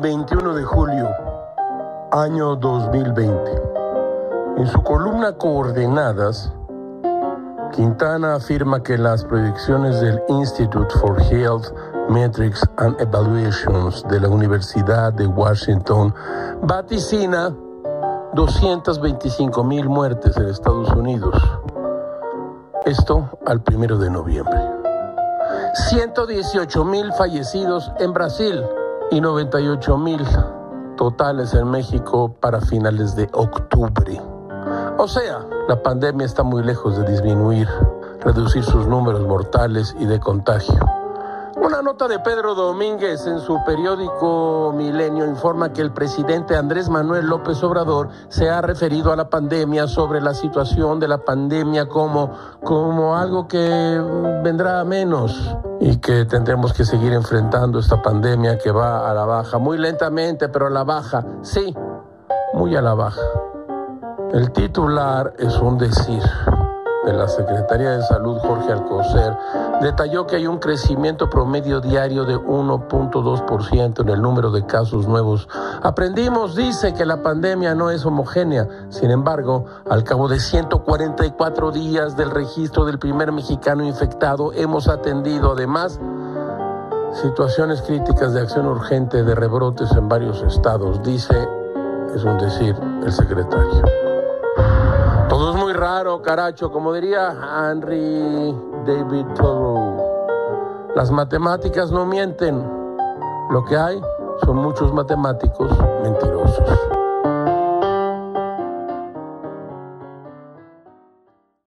21 de julio, año 2020. En su columna Coordenadas, Quintana afirma que las proyecciones del Institute for Health Metrics and Evaluations de la Universidad de Washington vaticina 225 mil muertes en Estados Unidos. Esto al primero de noviembre. 118 mil fallecidos en Brasil y 98 mil totales en México para finales de octubre. O sea, la pandemia está muy lejos de disminuir, reducir sus números mortales y de contagio. Una nota de Pedro Domínguez en su periódico Milenio informa que el presidente Andrés Manuel López Obrador se ha referido a la pandemia sobre la situación de la pandemia como, como algo que vendrá a menos y que tendremos que seguir enfrentando esta pandemia que va a la baja, muy lentamente, pero a la baja, sí, muy a la baja. El titular es un decir de la Secretaría de Salud, Jorge Alcocer, detalló que hay un crecimiento promedio diario de 1.2% en el número de casos nuevos. Aprendimos, dice, que la pandemia no es homogénea. Sin embargo, al cabo de 144 días del registro del primer mexicano infectado, hemos atendido además situaciones críticas de acción urgente de rebrotes en varios estados, dice, es un decir, el secretario. Todo es muy raro, caracho, como diría Henry David Thoreau. Las matemáticas no mienten. Lo que hay son muchos matemáticos mentirosos.